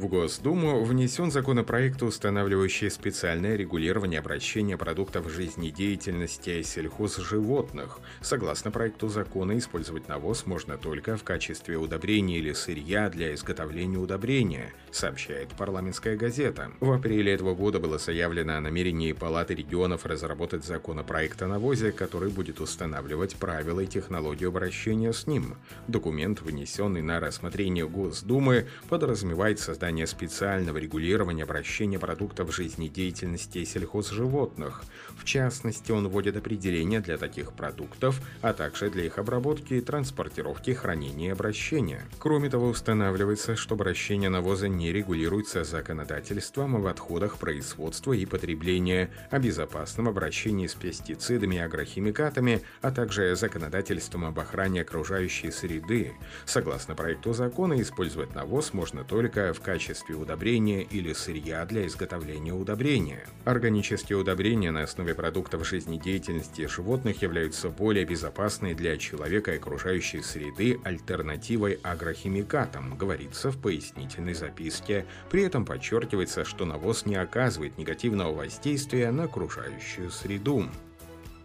В Госдуму внесен законопроект, устанавливающий специальное регулирование обращения продуктов жизнедеятельности сельхозживотных. Согласно проекту закона, использовать навоз можно только в качестве удобрения или сырья для изготовления удобрения, сообщает парламентская газета. В апреле этого года было заявлено о намерении Палаты регионов разработать законопроект о навозе, который будет устанавливать правила и технологию обращения с ним. Документ, внесенный на рассмотрение Госдумы, подразумевает создание создание специального регулирования обращения продуктов жизнедеятельности сельхозживотных. В частности, он вводит определения для таких продуктов, а также для их обработки, транспортировки, хранения и обращения. Кроме того, устанавливается, что обращение навоза не регулируется законодательством об отходах производства и потребления, о безопасном обращении с пестицидами и агрохимикатами, а также законодательством об охране окружающей среды. Согласно проекту закона, использовать навоз можно только в качестве качестве удобрения или сырья для изготовления удобрения. Органические удобрения на основе продуктов жизнедеятельности животных являются более безопасной для человека и окружающей среды альтернативой агрохимикатам, говорится в пояснительной записке. При этом подчеркивается, что навоз не оказывает негативного воздействия на окружающую среду.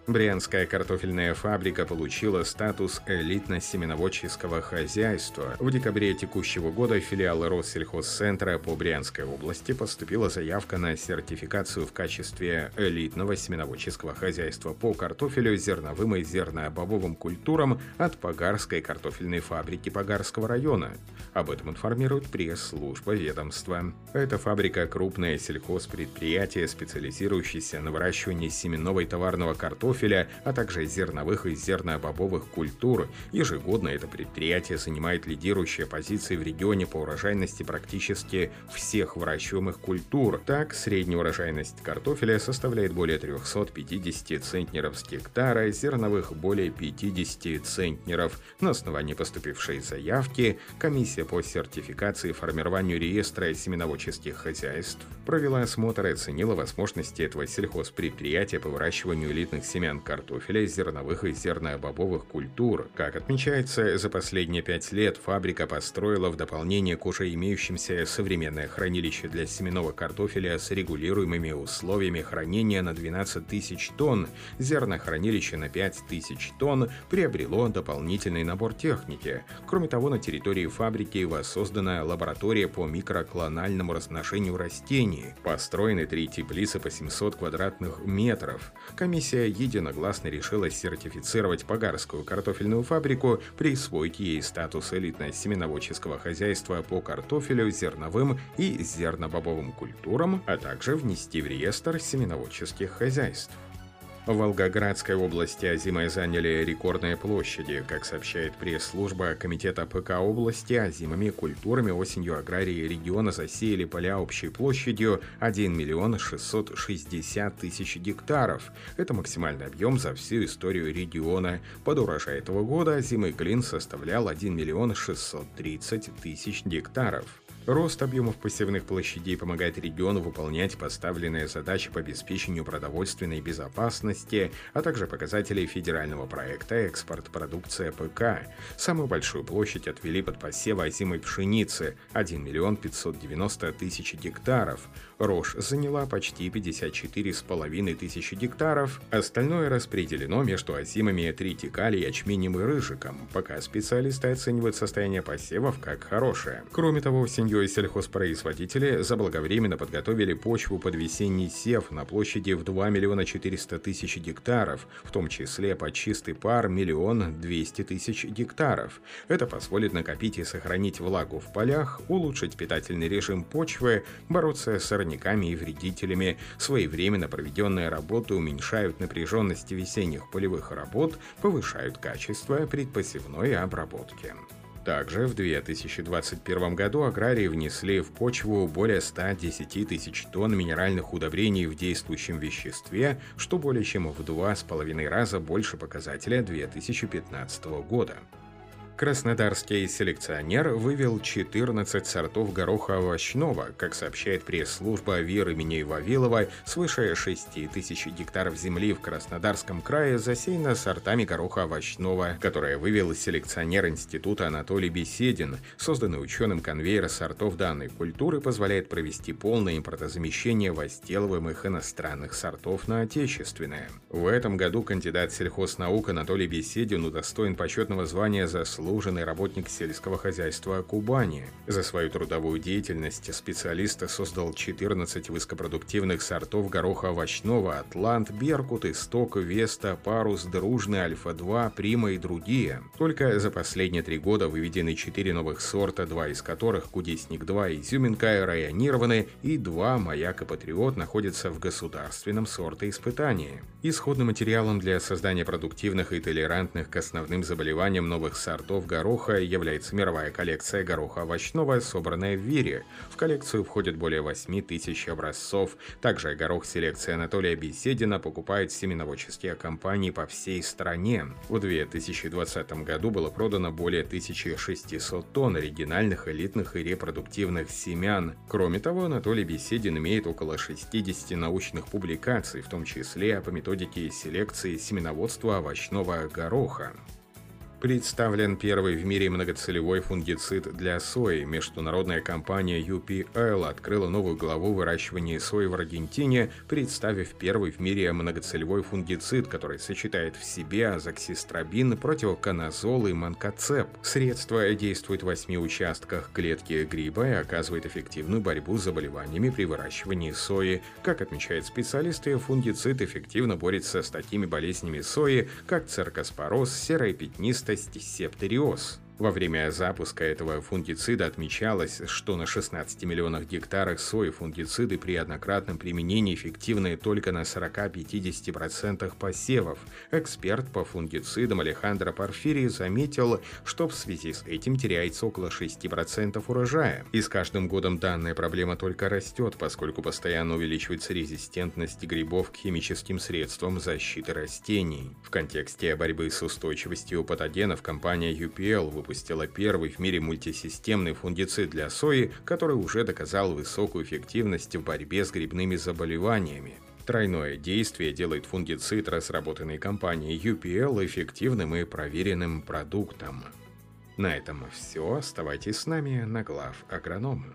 Брянская картофельная фабрика получила статус элитно-семеноводческого хозяйства. В декабре текущего года филиал Россельхозцентра по Брянской области поступила заявка на сертификацию в качестве элитного семеноводческого хозяйства по картофелю, зерновым и зернобобовым культурам от Погарской картофельной фабрики Погарского района. Об этом информирует пресс-служба ведомства. Эта фабрика – крупное сельхозпредприятие, специализирующееся на выращивании семенного и товарного картофеля картофеля, а также зерновых и зернобобовых культур. Ежегодно это предприятие занимает лидирующие позиции в регионе по урожайности практически всех выращиваемых культур. Так, средняя урожайность картофеля составляет более 350 центнеров с гектара, зерновых более 50 центнеров. На основании поступившей заявки комиссия по сертификации и формированию реестра семеноводческих хозяйств провела осмотр и оценила возможности этого сельхозпредприятия по выращиванию элитных семян семян картофеля, зерновых и зернобобовых культур. Как отмечается, за последние пять лет фабрика построила в дополнение к уже имеющимся современное хранилище для семенного картофеля с регулируемыми условиями хранения на 12 тысяч тонн, зернохранилище на 5 тысяч тонн приобрело дополнительный набор техники. Кроме того, на территории фабрики воссоздана лаборатория по микроклональному разношению растений. Построены три теплицы по 700 квадратных метров. Комиссия единогласно единогласно решила сертифицировать Погарскую картофельную фабрику, присвоить ей статус элитно-семеноводческого хозяйства по картофелю, зерновым и зернобобовым культурам, а также внести в реестр семеноводческих хозяйств. В Волгоградской области озимые заняли рекордные площади. Как сообщает пресс-служба Комитета ПК области, озимыми культурами осенью аграрии региона засеяли поля общей площадью 1 миллион 660 тысяч гектаров. Это максимальный объем за всю историю региона. Под урожай этого года озимый клин составлял 1 миллион 630 тысяч гектаров. Рост объемов посевных площадей помогает региону выполнять поставленные задачи по обеспечению продовольственной безопасности, а также показателей федерального проекта «Экспорт продукция ПК». Самую большую площадь отвели под посев озимой пшеницы – 1 миллион 590 тысяч гектаров. Рожь заняла почти 54,5 тысячи гектаров. Остальное распределено между озимами тритикали, ячменем и рыжиком, пока специалисты оценивают состояние посевов как хорошее. Кроме того, осенью и сельхозпроизводители заблаговременно подготовили почву под весенний сев на площади в 2 миллиона 400 тысяч гектаров, в том числе под чистый пар миллион 200 тысяч гектаров. Это позволит накопить и сохранить влагу в полях, улучшить питательный режим почвы, бороться с сорняками и вредителями. Своевременно проведенные работы уменьшают напряженность весенних полевых работ, повышают качество предпосевной обработки. Также в 2021 году аграрии внесли в почву более 110 тысяч тонн минеральных удобрений в действующем веществе, что более чем в два с половиной раза больше показателя 2015 года. Краснодарский селекционер вывел 14 сортов гороха овощного. Как сообщает пресс-служба ВИР имени Вавилова, свыше 6 тысяч гектаров земли в Краснодарском крае засеяно сортами гороха овощного, которые вывел селекционер Института Анатолий Беседин. Созданный ученым конвейер сортов данной культуры позволяет провести полное импортозамещение возделываемых иностранных сортов на отечественные. В этом году кандидат сельхознаук Анатолий Беседин удостоен почетного звания «Заслуженный заслуженный работник сельского хозяйства Кубани. За свою трудовую деятельность специалист создал 14 высокопродуктивных сортов гороха овощного «Атлант», «Беркут», «Исток», «Веста», «Парус», «Дружный», «Альфа-2», «Прима» и другие. Только за последние три года выведены 4 новых сорта, два из которых «Кудесник-2» и «Изюминка» районированы, и два «Маяк» и «Патриот» находятся в государственном сортоиспытании. Исходным материалом для создания продуктивных и толерантных к основным заболеваниям новых сортов сортов гороха является мировая коллекция гороха овощного, собранная в Вире. В коллекцию входит более 8 тысяч образцов. Также горох селекции Анатолия Беседина покупают семеноводческие компании по всей стране. В 2020 году было продано более 1600 тонн оригинальных, элитных и репродуктивных семян. Кроме того, Анатолий Беседин имеет около 60 научных публикаций, в том числе по методике селекции семеноводства овощного гороха. Представлен первый в мире многоцелевой фунгицид для сои. Международная компания UPL открыла новую главу выращивания сои в Аргентине, представив первый в мире многоцелевой фунгицид, который сочетает в себе азоксистрабин, противоконазол и манкоцеп. Средство действует в восьми участках клетки гриба и оказывает эффективную борьбу с заболеваниями при выращивании сои. Как отмечают специалисты, фунгицид эффективно борется с такими болезнями сои, как циркоспороз, серая пятнистая редкость септериоз. Во время запуска этого фунгицида отмечалось, что на 16 миллионах гектарах сои фунгициды при однократном применении эффективны только на 40-50% посевов. Эксперт по фунгицидам Алехандро Порфирий заметил, что в связи с этим теряется около 6% урожая. И с каждым годом данная проблема только растет, поскольку постоянно увеличивается резистентность грибов к химическим средствам защиты растений. В контексте борьбы с устойчивостью патогенов компания UPL выпустила первый в мире мультисистемный фунгицид для сои, который уже доказал высокую эффективность в борьбе с грибными заболеваниями. Тройное действие делает фунгицид, разработанный компанией UPL, эффективным и проверенным продуктом. На этом все. Оставайтесь с нами на глав агронома.